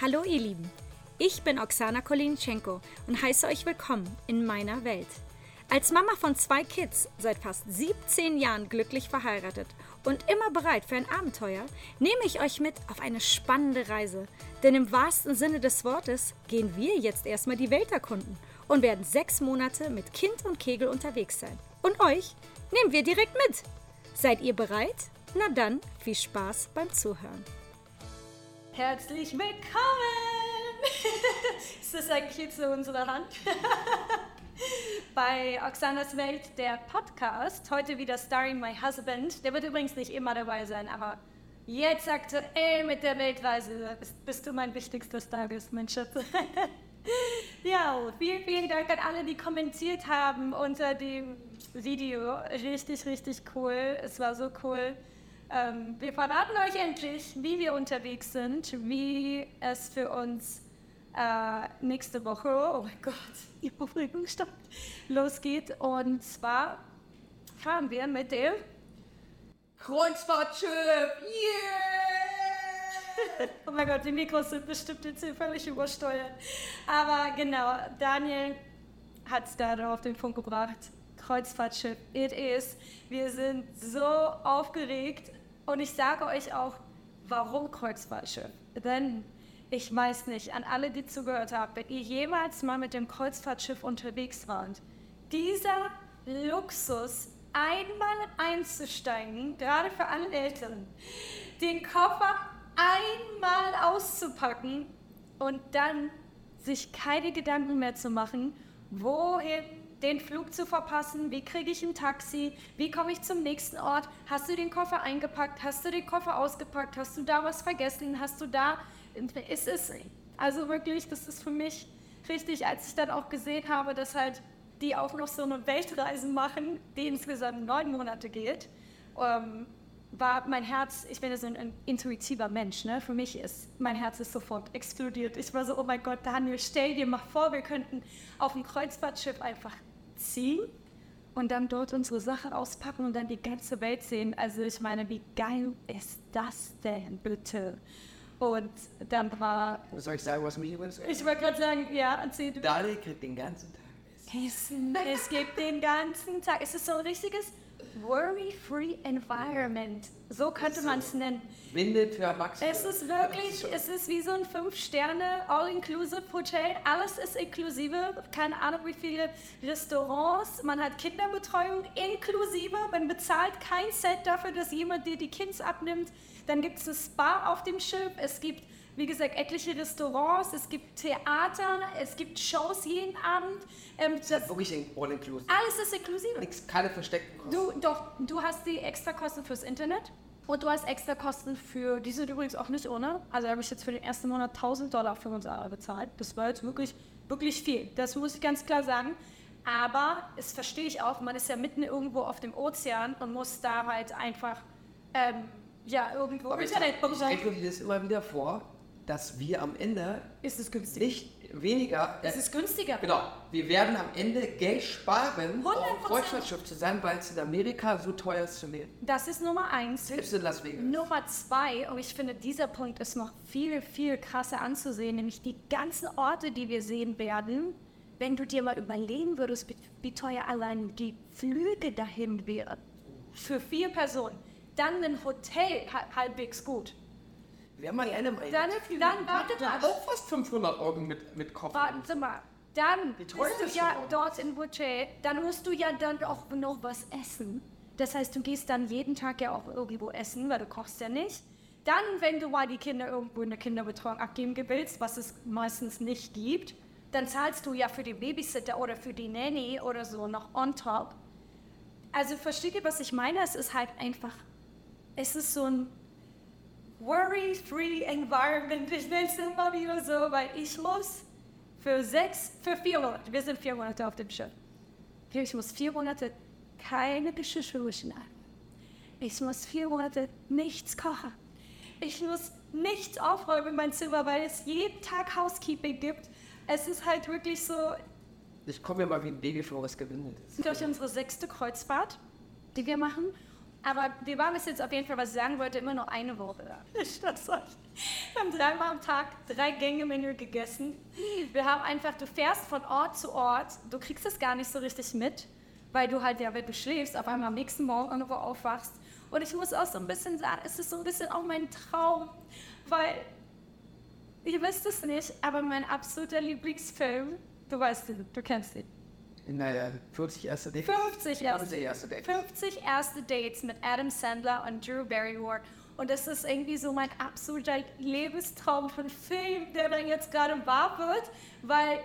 Hallo ihr Lieben, ich bin Oksana Kolinschenko und heiße euch willkommen in meiner Welt. Als Mama von zwei Kids, seit fast 17 Jahren glücklich verheiratet und immer bereit für ein Abenteuer, nehme ich euch mit auf eine spannende Reise. Denn im wahrsten Sinne des Wortes gehen wir jetzt erstmal die Welt erkunden und werden sechs Monate mit Kind und Kegel unterwegs sein. Und euch nehmen wir direkt mit. Seid ihr bereit? Na dann, viel Spaß beim Zuhören. Herzlich willkommen! Ist das eigentlich jetzt so unsere Hand? Bei Oxanas Welt, der Podcast. Heute wieder Starring My Husband. Der wird übrigens nicht immer dabei sein, aber jetzt aktuell mit der Weltreise bist, du mein wichtigstes Tages, mein Schatz. ja, vielen, vielen Dank an alle, die kommentiert haben unter dem Video. Richtig, richtig cool. Es war so cool. Ähm, wir verraten euch endlich, wie wir unterwegs sind, wie es für uns äh, nächste Woche, oh mein Gott, die Aufregung stoppt, losgeht. Und zwar fahren wir mit dem Kreuzfahrtschiff. Yeah! oh mein Gott, die Mikros sind bestimmt jetzt hier völlig übersteuert. Aber genau, Daniel hat es da auf den Punkt gebracht. Kreuzfahrtschiff, it is. Wir sind so aufgeregt und ich sage euch auch, warum Kreuzfahrtschiff? Denn ich weiß nicht, an alle, die zugehört haben, wenn ihr jemals mal mit dem Kreuzfahrtschiff unterwegs wart, dieser Luxus, einmal einzusteigen, gerade für alle Eltern, den Koffer einmal auszupacken und dann sich keine Gedanken mehr zu machen, wohin den Flug zu verpassen, wie kriege ich ein Taxi, wie komme ich zum nächsten Ort, hast du den Koffer eingepackt, hast du den Koffer ausgepackt, hast du da was vergessen, hast du da, ist es, also wirklich, das ist für mich richtig, als ich dann auch gesehen habe, dass halt die auch noch so eine Weltreise machen, die insgesamt neun Monate geht, ähm, war mein Herz, ich bin ja so ein, intuitiver Mensch, ne? für mich ist, mein Herz ist sofort explodiert. Ich war so, oh mein Gott, Daniel, stell dir mal vor, wir könnten auf dem Kreuzfahrtschiff einfach ziehen und dann dort unsere Sachen auspacken und dann die ganze Welt sehen. Also ich meine, wie geil ist das denn bitte? Und dann war... Soll ich sagen, was mich übrigens... Ich wollte gerade sagen, ja, erzähl du. Daniel kriegt den ganzen Tag Essen. Es gibt den ganzen Tag. Es ist so ein richtiges Worry-Free Environment. So könnte man es nennen. Windet für Erwachsene. Es ist wirklich, es ist wie so ein Fünf-Sterne All-Inclusive Hotel. Alles ist inklusive. Keine Ahnung, wie viele Restaurants. Man hat Kinderbetreuung inklusive. Man bezahlt kein Cent dafür, dass jemand dir die Kids abnimmt. Dann gibt es ein Spa auf dem Schiff. Es gibt wie gesagt, etliche Restaurants, es gibt Theater, es gibt Shows jeden Abend. Ähm, das wirklich all inclusive. Alles ist inklusive. Nichts, keine versteckten Kosten. Du, doch, du hast die extra Kosten fürs Internet und du hast extra Kosten für, die sind übrigens auch nicht ohne. Also habe ich jetzt für den ersten Monat 1000 Dollar für uns alle bezahlt. Das war jetzt wirklich, wirklich viel. Das muss ich ganz klar sagen. Aber es verstehe ich auch, man ist ja mitten irgendwo auf dem Ozean und muss da halt einfach ähm, ja, irgendwo Aber Internet ich, ich mir das immer wieder vor, dass wir am Ende ist es günstiger. nicht weniger. Es ist günstiger. Genau. Wir werden am Ende Geld sparen, 100%. auf Kreuzfahrtschiff zu sein, weil es in Amerika so teuer ist zu leben. Das ist Nummer eins. Selbst in Las Vegas. Nummer zwei, und ich finde, dieser Punkt ist noch viel, viel krasser anzusehen, nämlich die ganzen Orte, die wir sehen werden. Wenn du dir mal überlegen würdest, wie teuer allein die Flüge dahin wären. Für vier Personen. Dann ein Hotel halbwegs gut. Wer mal eine mal. Dann, dann warte mal. Auch fast 500 Euro mit, mit Koffer. Warte mal. Dann bist du ja dort in Budget, dann musst du ja dann auch noch was essen. Das heißt, du gehst dann jeden Tag ja auch irgendwo essen, weil du kochst ja nicht. Dann, wenn du mal die Kinder irgendwo in der Kinderbetreuung abgeben willst, was es meistens nicht gibt, dann zahlst du ja für den Babysitter oder für die Nanny oder so noch on top. Also versteht ihr, was ich meine? Es ist halt einfach, es ist so ein worry-free environment. Ich nenne es immer wieder so, weil ich muss für sechs, für vier Monate, wir sind vier Monate auf dem Schiff. Ich muss vier Monate keine Geschirrspüler schneiden. Ich muss vier Monate nichts kochen. Ich muss nichts aufräumen in mein Zimmer, weil es jeden Tag Housekeeping gibt. Es ist halt wirklich so. Ich komme mir mal wie ein Baby vor, was gewinnt ist. Durch unsere sechste Kreuzfahrt, die wir machen. Aber wir waren bis jetzt auf jeden Fall, was ich sagen wollte, immer noch eine Woche da. Statt. Wir haben dreimal am Tag drei Gänge Menü gegessen. Wir haben einfach, du fährst von Ort zu Ort, du kriegst es gar nicht so richtig mit, weil du halt, ja, wenn du schläfst, auf einmal am nächsten Morgen irgendwo aufwachst. Und ich muss auch so ein bisschen sagen, es ist so ein bisschen auch mein Traum, weil, ihr wisst es nicht, aber mein absoluter Lieblingsfilm, du weißt ihn, du kennst ihn. Naja, 40 erste Dates. 50 erste, 50 erste Dates. 50 erste Dates mit Adam Sandler und Drew Barrymore. Und das ist irgendwie so mein absoluter Lebenstraum von Film, der dann jetzt gerade wahr wird, weil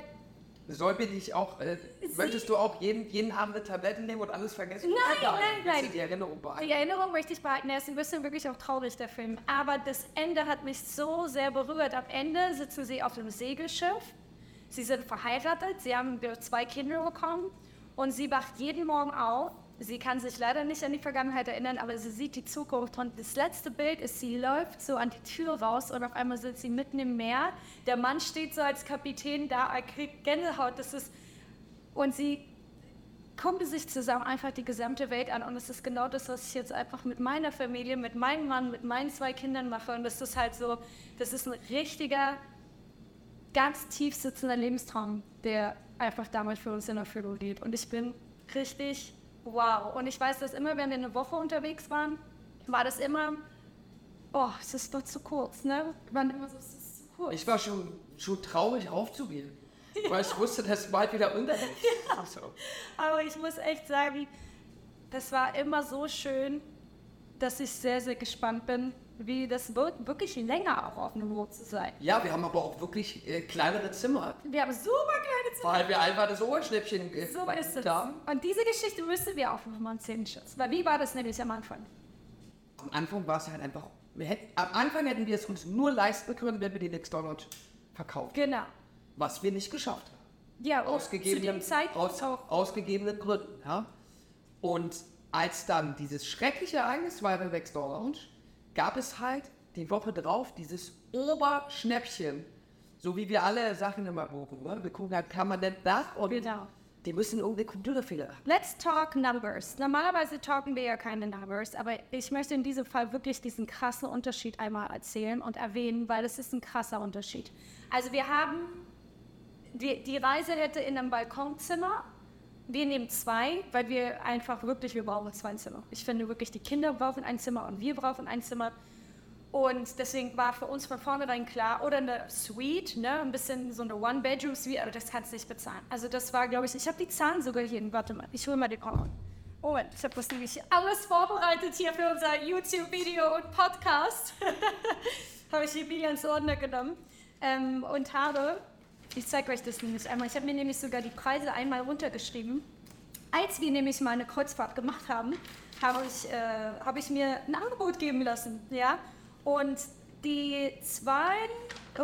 Soll bin ich auch, äh, möchtest du auch jeden, jeden Abend eine Tablette nehmen und alles vergessen? Nein, nein, nein. Du Die Erinnerung behalten. Die Erinnerung möchte ich behalten. Er ist ein bisschen wirklich auch traurig, der Film. Aber das Ende hat mich so sehr berührt. Am Ende sitzen sie auf dem Segelschiff. Sie sind verheiratet. Sie haben zwei Kinder bekommen. Und sie wacht jeden Morgen auf. Sie kann sich leider nicht an die Vergangenheit erinnern, aber sie sieht die Zukunft. Und das letzte Bild ist, sie läuft so an die Tür raus und auf einmal sitzt sie mitten im Meer. Der Mann steht so als Kapitän da, er kriegt Gänsehaut. Das ist, und sie gucken sich zusammen einfach die gesamte Welt an und es ist genau das, was ich jetzt einfach mit meiner Familie, mit meinem Mann, mit meinen zwei Kindern mache und das ist halt so, das ist ein richtiger, ganz tief sitzender Lebenstraum, der einfach damals für uns in Erfüllung geht und ich bin richtig wow und ich weiß, dass immer, wenn wir eine Woche unterwegs waren, war das immer, oh, es ist doch zu kurz, ne? Waren immer so, es ist zu kurz. Ich war schon, schon traurig aufzugehen, weil ich wusste, dass bald wieder untergeht. Ach so. Aber ich muss echt sagen, das war immer so schön, dass ich sehr, sehr gespannt bin, wie das wirklich länger auch auf einem Boot zu sein. Ja, wir haben aber auch wirklich äh, kleinere Zimmer, Wir haben super kleine Zimmer. weil wir einfach das Ohrschnäppchen ge- So ist es. haben. Und diese Geschichte müssen wir auch nochmal erzählen, Schatz. Weil wie war das nämlich am Anfang? Am Anfang war es halt einfach, hätten, am Anfang hätten wir es uns nur leisten können, wenn wir den McDonald's verkauft. Genau. Was wir nicht geschafft haben. Ja, und zu Ausgegebenen, dem aus, ausgegebenen Gründen. Ja? Und als dann dieses schreckliche Ereignis war bei Lounge, gab es halt die Woche drauf dieses Oberschnäppchen. So wie wir alle Sachen immer buchen. Ne? Wir gucken halt permanent nach und Genau. die müssen irgendeine Computerfehler haben. Let's talk numbers. Normalerweise talken wir ja keine numbers, aber ich möchte in diesem Fall wirklich diesen krassen Unterschied einmal erzählen und erwähnen, weil es ist ein krasser Unterschied. Also wir haben, die, die Reise hätte in einem Balkonzimmer. Wir nehmen zwei, weil wir einfach wirklich, wir brauchen zwei Zimmer. Ich finde wirklich, die Kinder brauchen ein Zimmer und wir brauchen ein Zimmer. Und deswegen war für uns von vornherein klar, oder eine Suite, ne, ein bisschen so eine One-Bedroom-Suite, aber das kannst du nicht bezahlen. Also das war, glaube ich, ich habe die Zahlen sogar hier, warte mal, ich hole mal den Raum. Oh, ich habe das nämlich alles vorbereitet hier für unser YouTube-Video und Podcast. habe ich die Bier ins Ordner genommen ähm, und habe, ich zeige euch das nämlich einmal, ich habe mir nämlich sogar die Preise einmal runtergeschrieben. Als wir nämlich mal eine Kreuzfahrt gemacht haben, habe ich, äh, habe ich mir ein Angebot geben lassen, ja. Und die zwei, äh,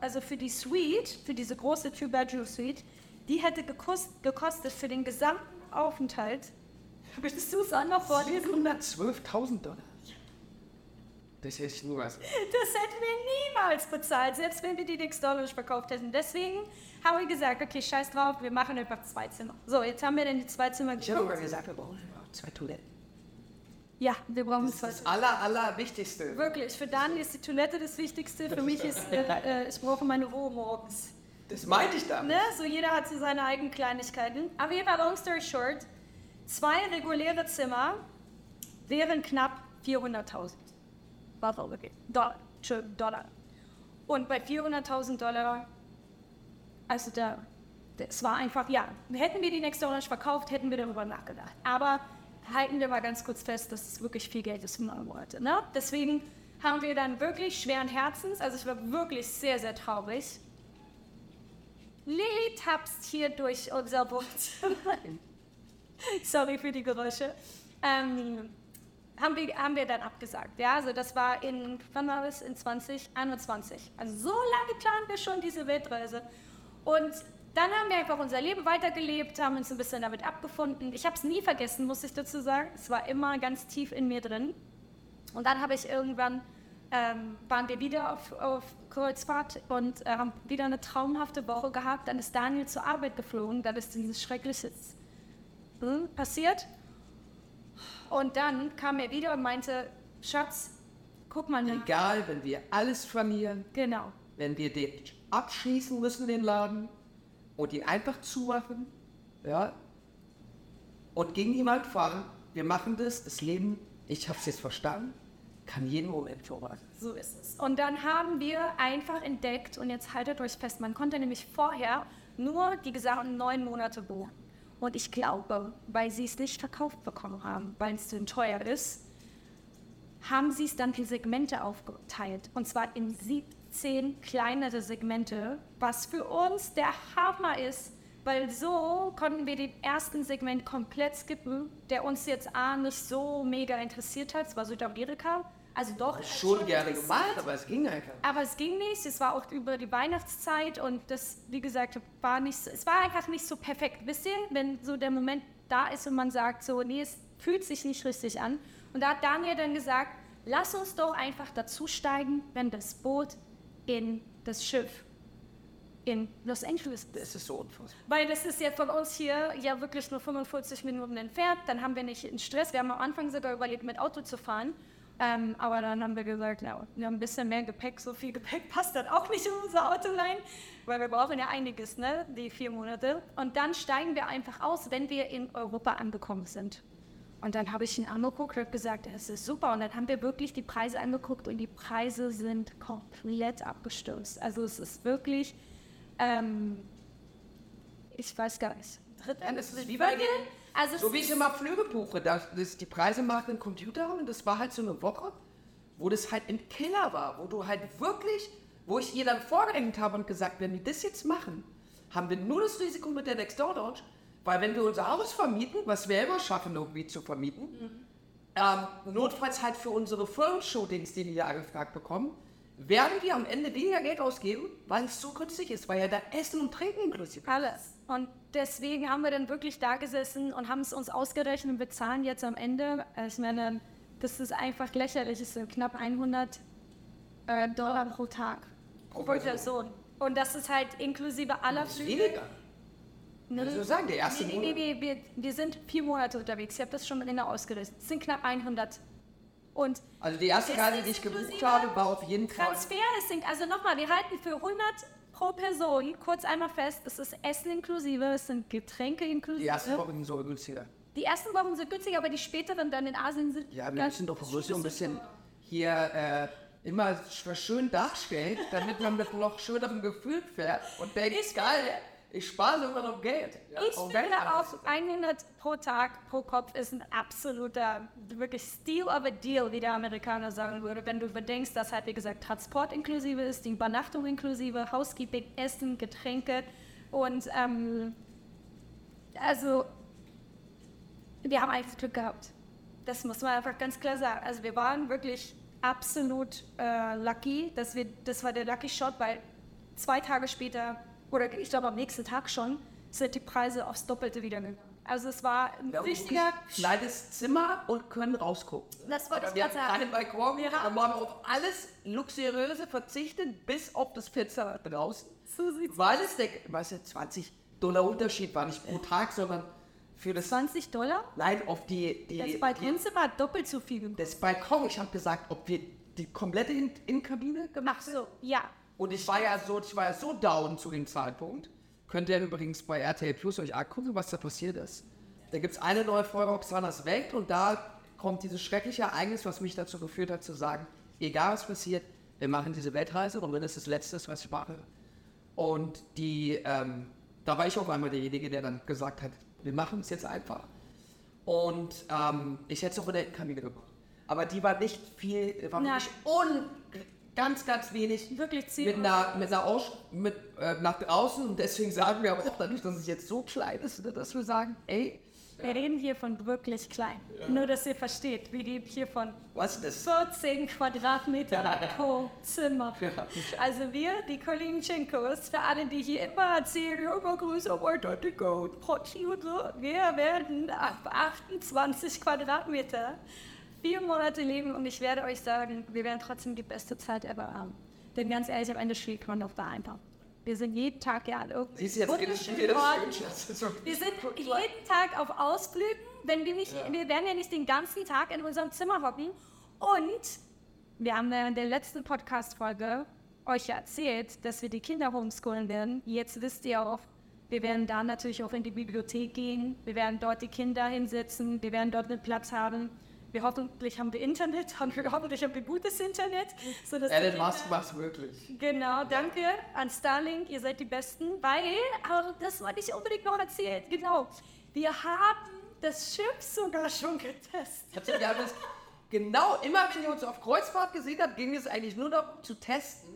also für die Suite, für diese große Two-Bedroom-Suite, die hätte gekostet, für den gesamten Aufenthalt, würdest du es auch noch vorlesen? 112.000 Dollar. Das ist nur was. Das hätten wir niemals bezahlt, selbst wenn wir die Dix Dollar verkauft hätten. Deswegen haben wir gesagt, okay, scheiß drauf, wir machen einfach zwei Zimmer. So, jetzt haben wir dann die zwei Zimmer Ich habe geguckt. gesagt, wir brauchen zwei Toiletten. Ja, wir brauchen Das zwei ist das aller, aller Wichtigste. Wirklich, für Dani ist die Toilette das Wichtigste. Für mich ist, äh, äh, ich brauche meine Ruhe morgens. Das meinte ich damit. Ne? So jeder hat so seine eigenen Kleinigkeiten. Aber jeden Fall, long story short, zwei reguläre Zimmer wären knapp 400.000. War okay. Dollar. Entschuldigung, Dollar. Und bei 400.000 Dollar, also da, das war einfach, ja, hätten wir die Next Orange verkauft, hätten wir darüber nachgedacht. Aber halten wir mal ganz kurz fest, dass es wirklich viel Geld ist für neun Monate. Ne? Deswegen haben wir dann wirklich schweren Herzens, also ich war wirklich sehr, sehr traurig, Lilly tapst hier durch unser Boot. Sorry für die Geräusche. Ähm, haben, wir, haben wir dann abgesagt. Ja, also das war in, wann war das? In 2021. Also so lange planen wir schon diese Weltreise. Und dann haben wir einfach unser Leben weitergelebt, haben uns ein bisschen damit abgefunden. Ich habe es nie vergessen, muss ich dazu sagen. Es war immer ganz tief in mir drin. Und dann habe ich irgendwann, ähm, waren wir wieder auf, auf Kreuzfahrt und äh, haben wieder eine traumhafte Woche gehabt. Dann ist Daniel zur Arbeit geflogen, dann ist dieses Schreckliche hm, passiert. Und dann kam er wieder und meinte, Schatz, guck mal nach. Egal, wenn wir alles verlieren, Genau. wenn wir den abschließen müssen, den Laden, und ihn einfach zumachen, ja, und gegen jemand fahren, wir machen das, das Leben, ich habe es jetzt verstanden, kann jeden Moment vorbei. So ist es. Und dann haben wir einfach entdeckt, und jetzt haltet euch fest, man konnte nämlich vorher nur die gesamten neun Monate buchen. Und ich glaube, weil sie es nicht verkauft bekommen haben, weil es zu teuer ist, haben sie es dann in Segmente aufgeteilt. Und zwar in 17 kleinere Segmente, was für uns der Hammer ist, weil so konnten wir den ersten Segment komplett skippen, der uns jetzt A nicht so mega interessiert hat, es war Südamerika. Also doch. Schon gerne interessiert. gemacht, aber es ging einfach. Aber es ging nicht. Es war auch über die Weihnachtszeit und das, wie gesagt, war nicht so, es war einfach nicht so perfekt. Wisst ihr, wenn so der Moment da ist und man sagt so, nee, es fühlt sich nicht richtig an. Und da hat Daniel dann gesagt, lass uns doch einfach dazusteigen, wenn das Boot in das Schiff in Los Angeles ist. Das ist so unfassbar. Weil das ist ja von uns hier ja wirklich nur 45 Minuten entfernt. Dann haben wir nicht den Stress. Wir haben am Anfang sogar überlegt, mit Auto zu fahren. Ähm, aber dann haben wir gesagt, na, wir haben ein bisschen mehr Gepäck. So viel Gepäck passt dann auch nicht in unser Auto rein. Weil wir brauchen ja einiges, ne? Die vier Monate. Und dann steigen wir einfach aus, wenn wir in Europa angekommen sind. Und dann habe ich ihn angeguckt und gesagt, das ist super. Und dann haben wir wirklich die Preise angeguckt und die Preise sind komplett abgestürzt. Also es ist wirklich, ähm, ich weiß gar nicht. Ja, das ist wie bei den, Also so wie ich immer Flüge buche, da, das, die Preise machen ein Computer und das war halt so eine Woche, wo das halt ein Killer war, wo du halt wirklich, wo ich ihr dann vorgedenkt habe und gesagt, wenn wir das jetzt machen, haben wir nur das Risiko mit der Nextdoor Lounge, weil wenn wir unser Haus vermieten, was wir immer schaffen, irgendwie zu vermieten, ähm, notfalls halt für unsere Firmen-Shootings, die wir ja angefragt bekommen, werden wir am Ende weniger Geld ausgeben, weil es so günstig ist, weil ja da Essen und Trinken inklusive. Alles. Und deswegen haben wir dann wirklich da gesessen und haben es uns ausgerechnet und bezahlen jetzt am Ende. Ich meine, das ist einfach lächerlich. Es sind knapp 100 äh, Dollar pro Tag. Pro Person. Und das ist halt inklusive aller Flüge. weniger. Ne? Also sagen, der erste nee, Monat. nee, nee, wir, wir sind vier Monate unterwegs. Ich habe das schon mit Ihnen ausgerechnet. Es sind knapp 100. Und Also die erste Reise, ist die ich gebucht habe, war auf jeden Fall. Transfer ist, sind- also nochmal, wir halten für 100 pro Person, kurz einmal fest, es ist Essen inklusive, es sind Getränke inklusive. Die erste Woche ging so günstiger. Die ersten Wochen sind günstiger, aber die späteren dann in Asien sind Ja, wir müssen doch so ein bisschen hier äh, immer sch- schön darstellen, damit man mit noch schönerem Gefühl fährt und denkt, Ich geil, ich spare sogar noch Geld. Ja, Ich finde auch anzusparen. 100 pro Tag, pro Kopf ist ein absoluter, wirklich Steal of a Deal, wie der Amerikaner sagen würde. Wenn du überdenkst, dass halt, wie gesagt, Transport inklusive ist, die Übernachtung inklusive, Housekeeping, Essen, Getränke und, ähm, also, wir haben einfach Glück gehabt. Das muss man einfach ganz klar sagen. Also wir waren wirklich absolut äh, lucky, dass wir, das war der Lucky Shot, weil zwei Tage später, oder ich glaube am nächsten Tag schon, sind die Preise aufs Doppelte wieder gegangen. Also es war ein Wir haben richtiger... kleines Zimmer und können rausgucken. Das wollte ich wir gerade haben sagen. keinen Balkon, Wir wir haben- haben auf alles Luxuriöse verzichtet, bis auf das Fenster draußen. So sieht's Weil es der, weißt du, 20 Dollar Unterschied war nicht pro Tag, sondern für das 20 Dollar? Nein, auf die, die, Das Balkonzimmer hat doppelt so viel gemacht. das Balkon. Ich habe gesagt, ob wir die komplette In- Innenkabine gemacht Ach so, ja. Und ich war ja so, ich war ja so down zu dem Zeitpunkt. Könnt ihr übrigens bei RTL Plus euch angucken, was da passiert ist. Da gibt es eine neue Folge Oxanas Welt und da kommt dieses schreckliche Ereignis, was mich dazu geführt hat, zu sagen, egal was passiert, wir machen diese Weltreise und wenn es das Letzte ist, was ich mache. Und die, ähm, da war ich auf einmal derjenige, der dann gesagt hat, wir machen es jetzt einfach. Und ähm, ich hätte es auch in der Kabine gemacht. Aber die war nicht viel, war wirklich un, ganz, ganz wenig Wirklich mit ziemlich. einer, mit einer Aus mit, äh, nach draußen. Und deswegen sagen wir aber auch dadurch, dass es jetzt so klein ist, ne, dass wir sagen, ey, Wir reden hier von wirklich klein. Nur, dass ihr versteht, wir reden hier von was ist 14 Quadratmeter pro Zimmer. Ja. Also wir, die Kolinchenkos, für alle, die hier immer erzählen, ja, immer größer, weiter, dicker und Potschi und so, wir werden auf 28 Quadratmeter vier Monate leben und ich werde euch sagen, wir werden trotzdem die beste Zeit ever haben. Denn ganz ehrlich, am Ende schlägt man auf da einfach. Wir sind jeden Tag ja an Sie irgendeinem richtig Wir sind jeden Tag auf Ausflügen, wenn wir nicht, wir werden ja nicht den ganzen Tag in unserem Zimmer hocken. Und wir haben ja in der letzten Podcast-Folge euch ja erzählt, dass wir die Kinder homeschoolen werden. Jetzt wisst ihr auch, wir werden da natürlich auch in die Bibliothek gehen. Wir werden dort die Kinder hinsetzen. Wir werden dort einen Platz haben. Wir hoffentlich haben wir Internet und wir hoffentlich haben wir gutes Internet. sodass die Elon Musk macht's wirklich. Genau, danke an Starlink, ihr seid die Besten, weil, aber das wollte ich unbedingt noch erzählen, genau. Wir haben das Schiff sogar schon getestet. Ich hab's dass genau immer, wenn ihr uns auf Kreuzfahrt gesehen habt, ging es eigentlich nur darum zu testen,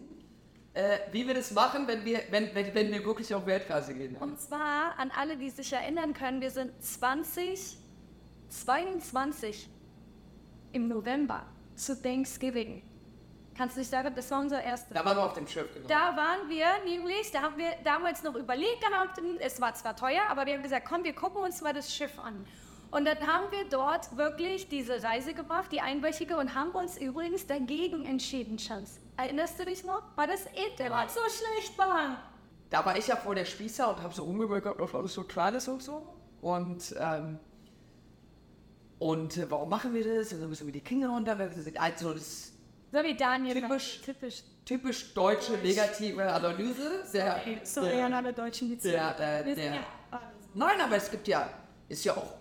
äh, wie wir das machen, wenn wir, wenn, wenn, wenn wir wirklich auf Weltreise gehen. Und zwar an alle, die sich erinnern können, wir sind 2022 im November zu Thanksgiving. Kannst du dich sagen, das war unser erster. Da waren wir auf dem Schiff, genau. Da waren wir nämlich, da haben wir damals noch überlegt gehabt, es war zwar teuer, aber wir haben gesagt, komm, wir gucken uns mal das Schiff an. Und dann haben wir dort wirklich diese Reise gemacht, die einwöchige, und haben uns übrigens dagegen entschieden, Schatz. Erinnerst du dich noch? Weil das Internet so schlecht war. Da war ich ja vor der Spießer und habe so rumgeguckt, ob alles so klar ist und so. Und, ähm, und äh, warum machen wir das? Und dann müssen wir die Kinder runter. Wir sind also das So wie Daniel. Typisch. Typisch. typisch deutsche negative Analyse. Der, Sorry an alle Deutschen, die der, Wir der, sind ja. Nein, aber es gibt ja, ist ja auch,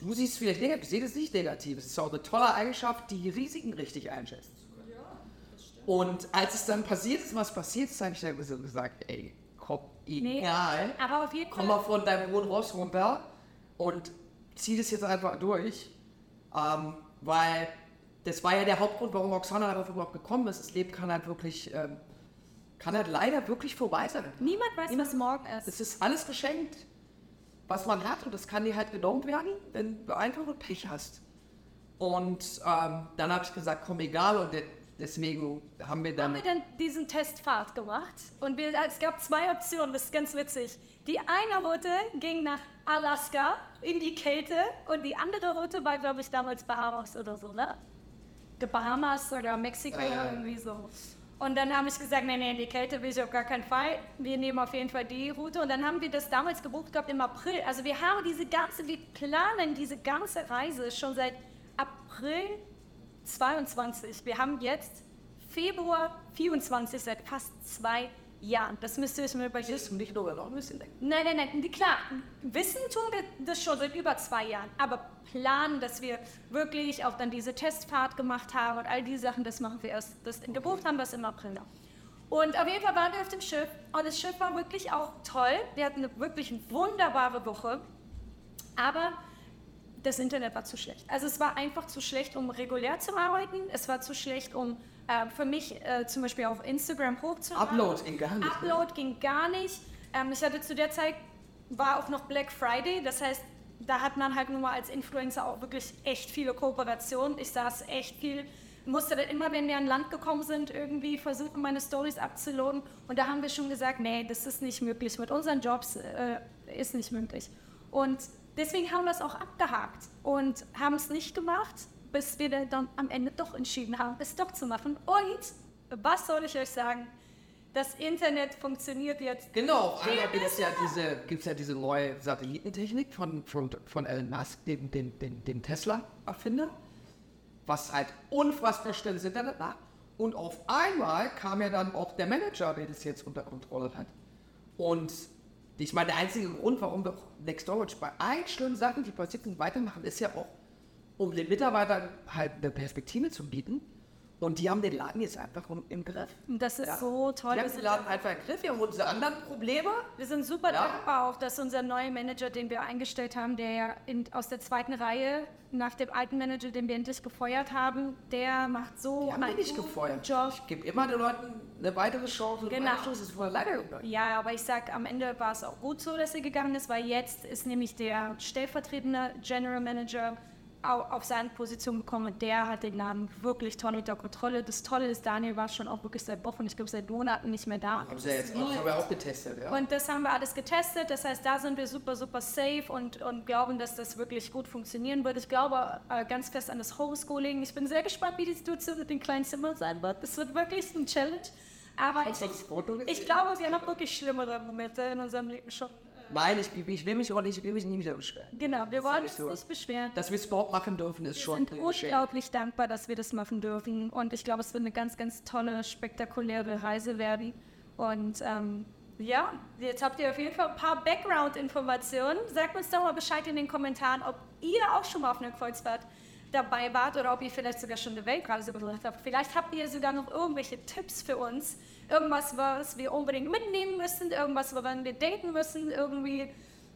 du siehst es vielleicht negativ, ich sehe das nicht negativ. Es ist auch eine tolle Eigenschaft, die Risiken richtig einschätzen zu können. Und als es dann passiert ist, was passiert ist, habe ich dann gesagt, ey, komm, Nee, egal. aber auf jeden Komm Fall. mal von deinem hohen Ross runter und zieh das jetzt einfach durch. Ähm, weil das war ja der Hauptgrund, warum Oksana darauf überhaupt gekommen ist. Das Leben kann halt wirklich, ähm, kann halt leider wirklich vorbei sein. Niemand weiß, was morgen ist. Es ist alles geschenkt, was man hat und das kann dir halt genommen werden, wenn du einfach nur Pech hast. Und ähm, dann habe ich gesagt, komm, egal und de deswegen haben wir dann... haben wir dann diesen Testfahrt gemacht und wir, es gab zwei Optionen, das ist ganz witzig. Die eine Route ging nach Alaska in die Kälte und die andere Route war, glaube ich, damals Bahamas oder so, ne? Die Bahamas oder Mexiko Ja, ja. irgendwie so. Und dann habe ich gesagt, nee, nee, in die Kälte will ich auf gar keinen Fall. Wir nehmen auf jeden Fall die Route. Und dann haben wir das damals gebucht gehabt im April. Also wir haben diese ganze, wir planen diese ganze Reise schon seit April 22. Wir haben jetzt Februar 24, seit fast zwei Jahren. Das müsst ihr euch mal überlegen. ist nicht nur noch ein bisschen denken. Nein, nein, nein, klar, wissen tun wir das schon seit über zwei Jahren, aber planen, dass wir wirklich auch dann diese Testfahrt gemacht haben und all die Sachen, das machen wir erst, das gebucht haben wir es im April noch. Und auf jeden Fall waren wir auf dem Schiff und das Schiff war wirklich auch toll. Wir hatten eine wirklich wunderbare Woche, aber das Internet war zu schlecht. Also es war einfach zu schlecht, um regulär zu arbeiten. Es war zu schlecht, um äh, für mich äh, zum Beispiel auf Instagram hochzuladen. Upload ging gar nicht, ne? Upload ging gar nicht. Ähm, ich hatte zu der Zeit, war auch noch Black Friday, das heißt, da hat man halt nur mal als Influencer auch wirklich echt viele Kooperationen. Ich saß echt viel, musste dann immer, wenn wir an Land gekommen sind, irgendwie versuchen, meine Stories abzuladen. Und da haben wir schon gesagt, nee, das ist nicht möglich. Mit unseren Jobs äh, ist nicht möglich. Und deswegen haben wir es auch abgehakt und haben es nicht gemacht, bis wir dann am Ende doch entschieden haben, es doch zu machen. Und was soll ich euch sagen? Das Internet funktioniert jetzt. Genau, auf einmal gibt es ja diese, gibt's ja diese neue Satellitentechnik von, von, von Elon Musk, dem, dem, dem, dem Tesla-Erfinder, was halt unfassbar schnelles Internet macht. Und auf einmal kam ja dann auch der Manager, der das jetzt unter Kontrolle hat. Und ich meine, der einzige Grund, warum wir Next Storage bei einzelnen Sachen, die passiert sind, weitermachen, ist ja auch, um den Mitarbeitern halt eine Perspektive zu bieten. Und die haben den Laden jetzt einfach im Griff. Das ist Ja. so toll. Die Wir haben den Laden einfach im Griff. Wir haben unsere anderen Probleme. wir sind super Ja. dankbar auch, dass unser neuer Manager, den wir eingestellt haben, der ja in, aus der zweiten Reihe nach dem alten Manager, den wir endlich gefeuert haben, der macht so Die haben einen nicht gefeuert. Job. Ich gebe immer den Leuten eine weitere Chance. Genau. Chance ist voll leider. Ja, aber ich sag, am Ende war es auch gut so, dass er gegangen ist, weil jetzt ist nämlich der stellvertretende General Manager auf seine Position gekommen und der hat den Laden wirklich toll unter Kontrolle. Das Tolle ist, Daniel war schon auch wirklich seit Wochen, ich glaube seit Monaten nicht mehr da. Haben sie jetzt auch, haben wir auch getestet, ja. Und das haben wir alles getestet. Das heißt, da sind wir super, super safe und, und glauben, dass das wirklich gut funktionieren wird. Ich glaube äh, ganz fest an das Homeschooling. Ich bin sehr gespannt, wie die Situation mit den kleinen Zimmern sein wird. Das wird wirklich ein Challenge. Aber ich, ich glaube, wir haben noch wirklich schlimmere Momente in unserem Leben schon. Nein, ich, ich will mich auch nicht, ich will mich nie wieder beschweren. Genau, wir wollen uns nicht beschweren. Dass wir Sport machen dürfen, ist Wir schon sind ein unglaublich dankbar, dass wir das machen dürfen. Und ich glaube, es wird eine ganz, ganz tolle, spektakuläre Reise werden. Und ähm, ja, jetzt habt ihr auf jeden Fall ein paar Background-Informationen. Sagt uns doch mal Bescheid in den Kommentaren, ob ihr auch schon mal auf einer Kreuzfahrt dabei wart oder ob ihr vielleicht sogar schon eine Weltreise gemacht habt. Vielleicht habt ihr sogar noch irgendwelche Tipps für uns. Irgendwas, was wir unbedingt mitnehmen müssen, irgendwas, woran wir denken müssen, irgendwie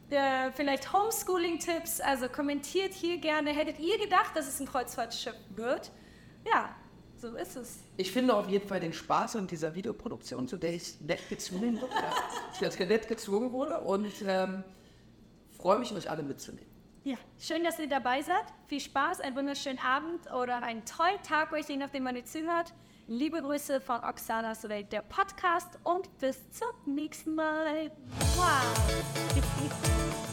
äh, vielleicht Homeschooling-Tipps. Also kommentiert hier gerne. Hättet ihr gedacht, dass es ein Kreuzfahrtschiff wird? Ja, so ist es. Ich finde auf jeden Fall den Spaß an dieser Videoproduktion, zu der ich nett gezwungen wurde, ich nett gezwungen wurde und ähm, freue mich, euch alle mitzunehmen. Ja, schön, dass ihr dabei seid. Viel Spaß, einen wunderschönen Abend oder einen tollen Tag euch, je nachdem, wann ihr zuhört. Liebe Grüße von Oxanas Welt, der Podcast und bis zum nächsten Mal. Wow.